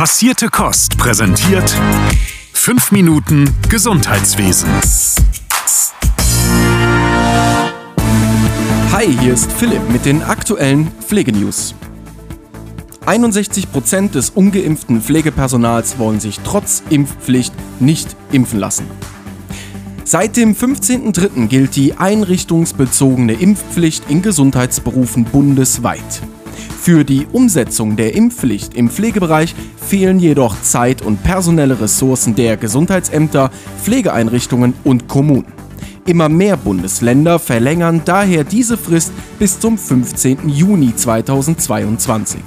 Passierte Kost präsentiert 5 Minuten Gesundheitswesen. Hi, hier ist Philipp mit den aktuellen Pflegenews. 61% des ungeimpften Pflegepersonals wollen sich trotz Impfpflicht nicht impfen lassen. Seit dem 15.03. gilt die einrichtungsbezogene Impfpflicht in Gesundheitsberufen bundesweit. Für die Umsetzung der Impfpflicht im Pflegebereich fehlen jedoch Zeit und personelle Ressourcen der Gesundheitsämter, Pflegeeinrichtungen und Kommunen. Immer mehr Bundesländer verlängern daher diese Frist bis zum 15. Juni 2022.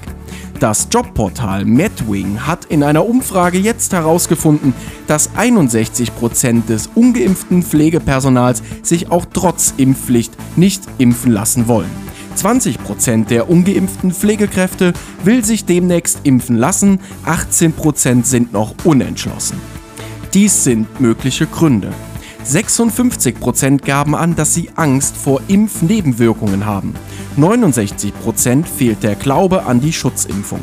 Das Jobportal Medwing hat in einer Umfrage jetzt herausgefunden, dass 61% des ungeimpften Pflegepersonals sich auch trotz Impfpflicht nicht impfen lassen wollen. 20% der ungeimpften Pflegekräfte will sich demnächst impfen lassen, 18% sind noch unentschlossen. Dies sind mögliche Gründe. 56% gaben an, dass sie Angst vor Impfnebenwirkungen haben. 69% fehlt der Glaube an die Schutzimpfung.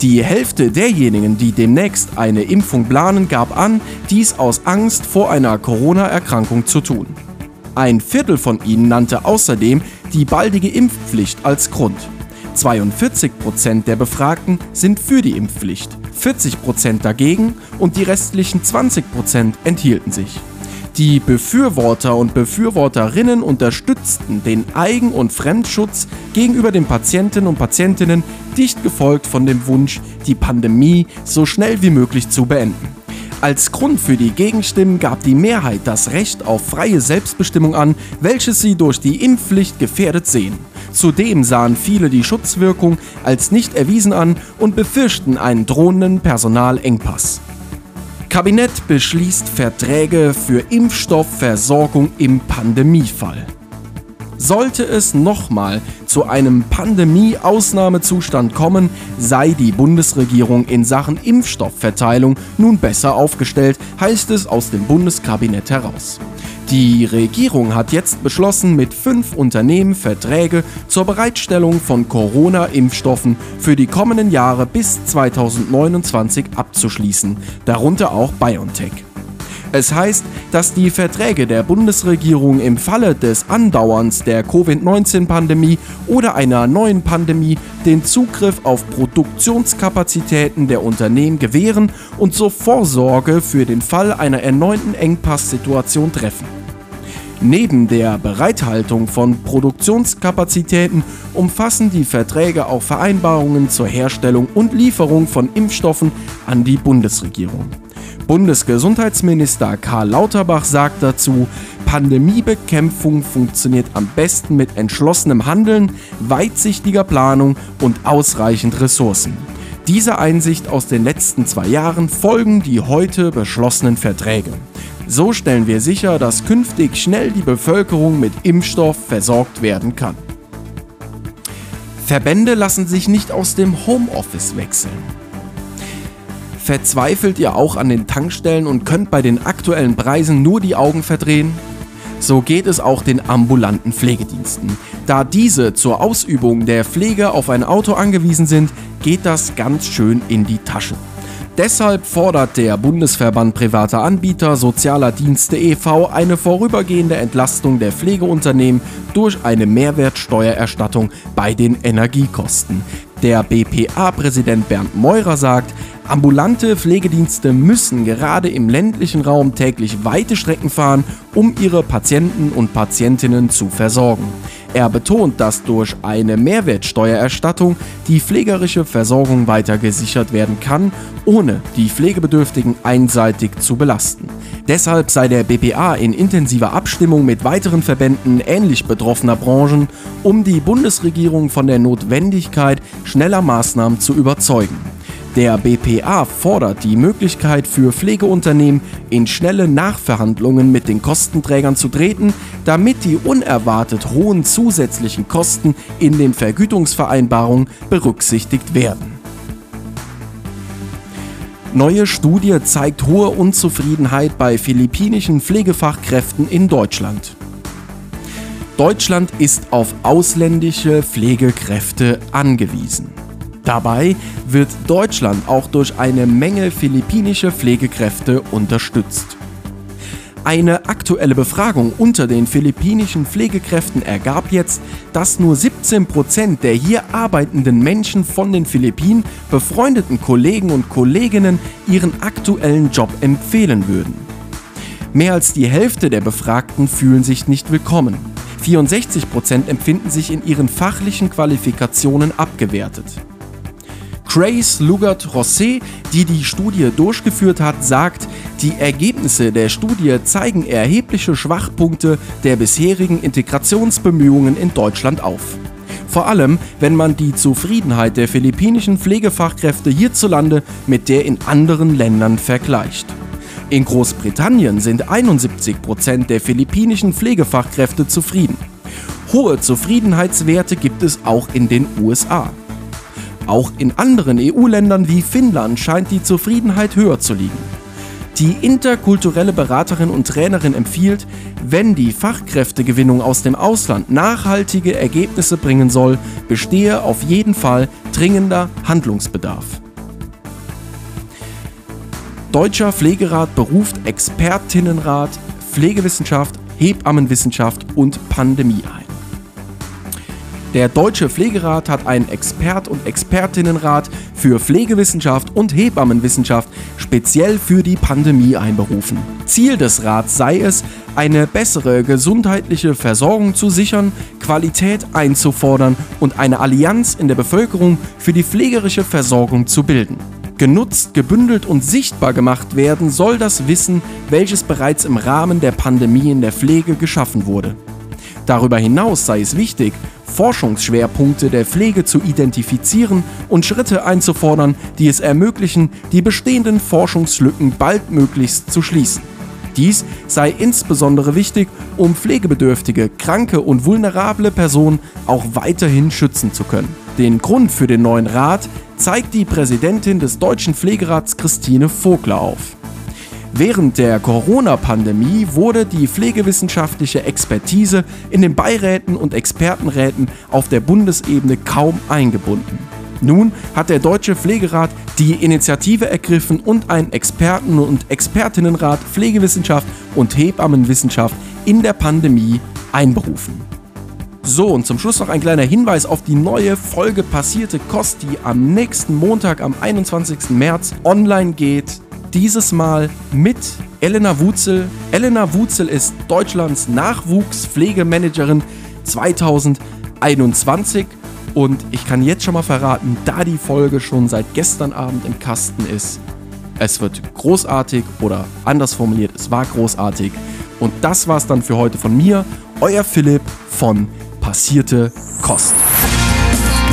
Die Hälfte derjenigen, die demnächst eine Impfung planen, gab an, dies aus Angst vor einer Corona-Erkrankung zu tun. Ein Viertel von ihnen nannte außerdem die baldige Impfpflicht als Grund. 42% der Befragten sind für die Impfpflicht, 40% dagegen und die restlichen 20% enthielten sich. Die Befürworter und Befürworterinnen unterstützten den Eigen- und Fremdschutz gegenüber den Patienten und Patientinnen, dicht gefolgt von dem Wunsch, die Pandemie so schnell wie möglich zu beenden. Als Grund für die Gegenstimmen gab die Mehrheit das Recht auf freie Selbstbestimmung an, welches sie durch die Impfpflicht gefährdet sehen. Zudem sahen viele die Schutzwirkung als nicht erwiesen an und befürchten einen drohenden Personalengpass. Kabinett beschließt Verträge für Impfstoffversorgung im Pandemiefall. Sollte es nochmal zu einem Pandemie-Ausnahmezustand kommen, sei die Bundesregierung in Sachen Impfstoffverteilung nun besser aufgestellt, heißt es aus dem Bundeskabinett heraus. Die Regierung hat jetzt beschlossen, mit fünf Unternehmen Verträge zur Bereitstellung von Corona-Impfstoffen für die kommenden Jahre bis 2029 abzuschließen, darunter auch BioNTech. Es heißt, dass die Verträge der Bundesregierung im Falle des Andauerns der Covid-19-Pandemie oder einer neuen Pandemie den Zugriff auf Produktionskapazitäten der Unternehmen gewähren und so Vorsorge für den Fall einer erneuten Engpasssituation treffen. Neben der Bereithaltung von Produktionskapazitäten umfassen die Verträge auch Vereinbarungen zur Herstellung und Lieferung von Impfstoffen an die Bundesregierung. Bundesgesundheitsminister Karl Lauterbach sagt dazu, Pandemiebekämpfung funktioniert am besten mit entschlossenem Handeln, weitsichtiger Planung und ausreichend Ressourcen. Dieser Einsicht aus den letzten zwei Jahren folgen die heute beschlossenen Verträge. So stellen wir sicher, dass künftig schnell die Bevölkerung mit Impfstoff versorgt werden kann. Verbände lassen sich nicht aus dem Homeoffice wechseln. Verzweifelt ihr auch an den Tankstellen und könnt bei den aktuellen Preisen nur die Augen verdrehen? So geht es auch den ambulanten Pflegediensten. Da diese zur Ausübung der Pflege auf ein Auto angewiesen sind, geht das ganz schön in die Tasche. Deshalb fordert der Bundesverband privater Anbieter Sozialer Dienste e.V. eine vorübergehende Entlastung der Pflegeunternehmen durch eine Mehrwertsteuererstattung bei den Energiekosten. Der BPA-Präsident Bernd Meurer sagt, ambulante Pflegedienste müssen gerade im ländlichen Raum täglich weite Strecken fahren, um ihre Patienten und Patientinnen zu versorgen. Er betont, dass durch eine Mehrwertsteuererstattung die pflegerische Versorgung weiter gesichert werden kann, ohne die Pflegebedürftigen einseitig zu belasten. Deshalb sei der BPA in intensiver Abstimmung mit weiteren Verbänden ähnlich betroffener Branchen, um die Bundesregierung von der Notwendigkeit schneller Maßnahmen zu überzeugen. Der BPA fordert die Möglichkeit für Pflegeunternehmen, in schnelle Nachverhandlungen mit den Kostenträgern zu treten, damit die unerwartet hohen zusätzlichen Kosten in den Vergütungsvereinbarungen berücksichtigt werden. Neue Studie zeigt hohe Unzufriedenheit bei philippinischen Pflegefachkräften in Deutschland. Deutschland ist auf ausländische Pflegekräfte angewiesen. Dabei wird Deutschland auch durch eine Menge philippinische Pflegekräfte unterstützt. Eine aktuelle Befragung unter den philippinischen Pflegekräften ergab jetzt, dass nur 17% der hier arbeitenden Menschen von den Philippinen befreundeten Kollegen und Kolleginnen ihren aktuellen Job empfehlen würden. Mehr als die Hälfte der Befragten fühlen sich nicht willkommen. 64% empfinden sich in ihren fachlichen Qualifikationen abgewertet. Grace Lugert-Rosset, die die Studie durchgeführt hat, sagt, die Ergebnisse der Studie zeigen erhebliche Schwachpunkte der bisherigen Integrationsbemühungen in Deutschland auf. Vor allem, wenn man die Zufriedenheit der philippinischen Pflegefachkräfte hierzulande mit der in anderen Ländern vergleicht. In Großbritannien sind 71% der philippinischen Pflegefachkräfte zufrieden. Hohe Zufriedenheitswerte gibt es auch in den USA. Auch in anderen EU-Ländern wie Finnland scheint die Zufriedenheit höher zu liegen. Die interkulturelle Beraterin und Trainerin empfiehlt, wenn die Fachkräftegewinnung aus dem Ausland nachhaltige Ergebnisse bringen soll, bestehe auf jeden Fall dringender Handlungsbedarf. Deutscher Pflegerat beruft Expertinnenrat Pflegewissenschaft, Hebammenwissenschaft und Pandemie ein. Der Deutsche Pflegerat hat einen Expert- und Expertinnenrat für Pflegewissenschaft und Hebammenwissenschaft speziell für die Pandemie einberufen. Ziel des Rats sei es, eine bessere gesundheitliche Versorgung zu sichern, Qualität einzufordern und eine Allianz in der Bevölkerung für die pflegerische Versorgung zu bilden. Genutzt, gebündelt und sichtbar gemacht werden soll das Wissen, welches bereits im Rahmen der Pandemie in der Pflege geschaffen wurde. Darüber hinaus sei es wichtig, Forschungsschwerpunkte der Pflege zu identifizieren und Schritte einzufordern, die es ermöglichen, die bestehenden Forschungslücken baldmöglichst zu schließen. Dies sei insbesondere wichtig, um pflegebedürftige, kranke und vulnerable Personen auch weiterhin schützen zu können. Den Grund für den neuen Rat zeigt die Präsidentin des Deutschen Pflegerats Christine Vogler auf. Während der Corona-Pandemie wurde die pflegewissenschaftliche Expertise in den Beiräten und Expertenräten auf der Bundesebene kaum eingebunden. Nun hat der Deutsche Pflegerat die Initiative ergriffen und einen Experten- und Expertinnenrat Pflegewissenschaft und Hebammenwissenschaft in der Pandemie einberufen. So, und zum Schluss noch ein kleiner Hinweis auf die neue Folge Passierte Kost, die am nächsten Montag, am 21. März online geht dieses Mal mit Elena Wutzel. Elena Wutzel ist Deutschlands Nachwuchspflegemanagerin 2021 und ich kann jetzt schon mal verraten, da die Folge schon seit gestern Abend im Kasten ist, es wird großartig oder anders formuliert, es war großartig. Und das war's dann für heute von mir, euer Philipp von Passierte Kost.